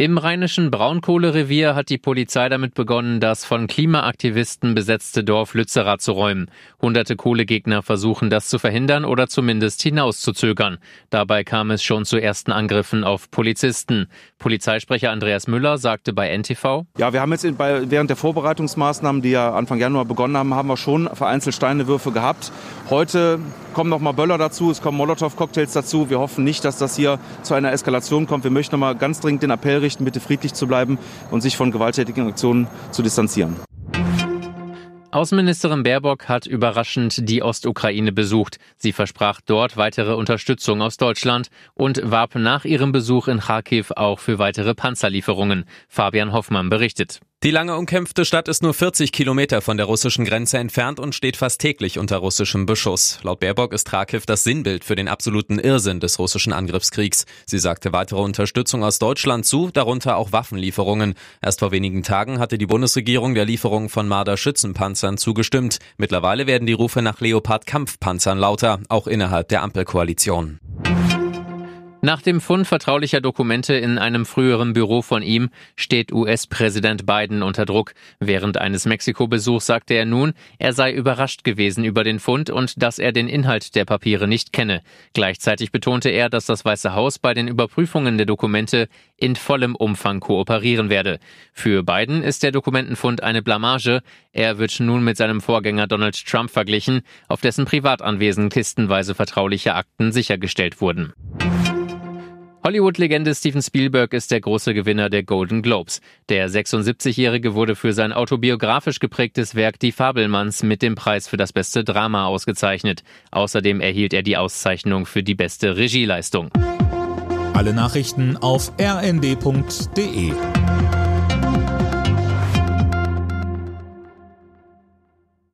Im rheinischen Braunkohlerevier hat die Polizei damit begonnen, das von Klimaaktivisten besetzte Dorf Lützerath zu räumen. Hunderte Kohlegegner versuchen das zu verhindern oder zumindest hinauszuzögern. Dabei kam es schon zu ersten Angriffen auf Polizisten. Polizeisprecher Andreas Müller sagte bei NTV. Ja, wir haben jetzt während der Vorbereitungsmaßnahmen, die ja Anfang Januar begonnen haben, haben wir schon vereinzelt Steinewürfe gehabt. Heute kommen noch mal Böller dazu, es kommen Molotow-Cocktails dazu. Wir hoffen nicht, dass das hier zu einer Eskalation kommt. Wir möchten noch mal ganz dringend den Appell richten, bitte friedlich zu bleiben und sich von gewalttätigen Aktionen zu distanzieren. Außenministerin Baerbock hat überraschend die Ostukraine besucht. Sie versprach dort weitere Unterstützung aus Deutschland und warb nach ihrem Besuch in Kharkiv auch für weitere Panzerlieferungen. Fabian Hoffmann berichtet. Die lange umkämpfte Stadt ist nur 40 Kilometer von der russischen Grenze entfernt und steht fast täglich unter russischem Beschuss. Laut Baerbock ist Kharkiv das Sinnbild für den absoluten Irrsinn des russischen Angriffskriegs. Sie sagte weitere Unterstützung aus Deutschland zu, darunter auch Waffenlieferungen. Erst vor wenigen Tagen hatte die Bundesregierung der Lieferung von Marder Schützenpanzern zugestimmt. Mittlerweile werden die Rufe nach Leopard Kampfpanzern lauter, auch innerhalb der Ampelkoalition. Nach dem Fund vertraulicher Dokumente in einem früheren Büro von ihm steht US-Präsident Biden unter Druck. Während eines Mexiko-Besuchs sagte er nun, er sei überrascht gewesen über den Fund und dass er den Inhalt der Papiere nicht kenne. Gleichzeitig betonte er, dass das Weiße Haus bei den Überprüfungen der Dokumente in vollem Umfang kooperieren werde. Für Biden ist der Dokumentenfund eine Blamage. Er wird nun mit seinem Vorgänger Donald Trump verglichen, auf dessen Privatanwesen kistenweise vertrauliche Akten sichergestellt wurden. Hollywood-Legende Steven Spielberg ist der große Gewinner der Golden Globes. Der 76-Jährige wurde für sein autobiografisch geprägtes Werk Die Fabelmanns mit dem Preis für das beste Drama ausgezeichnet. Außerdem erhielt er die Auszeichnung für die beste Regieleistung. Alle Nachrichten auf rnd.de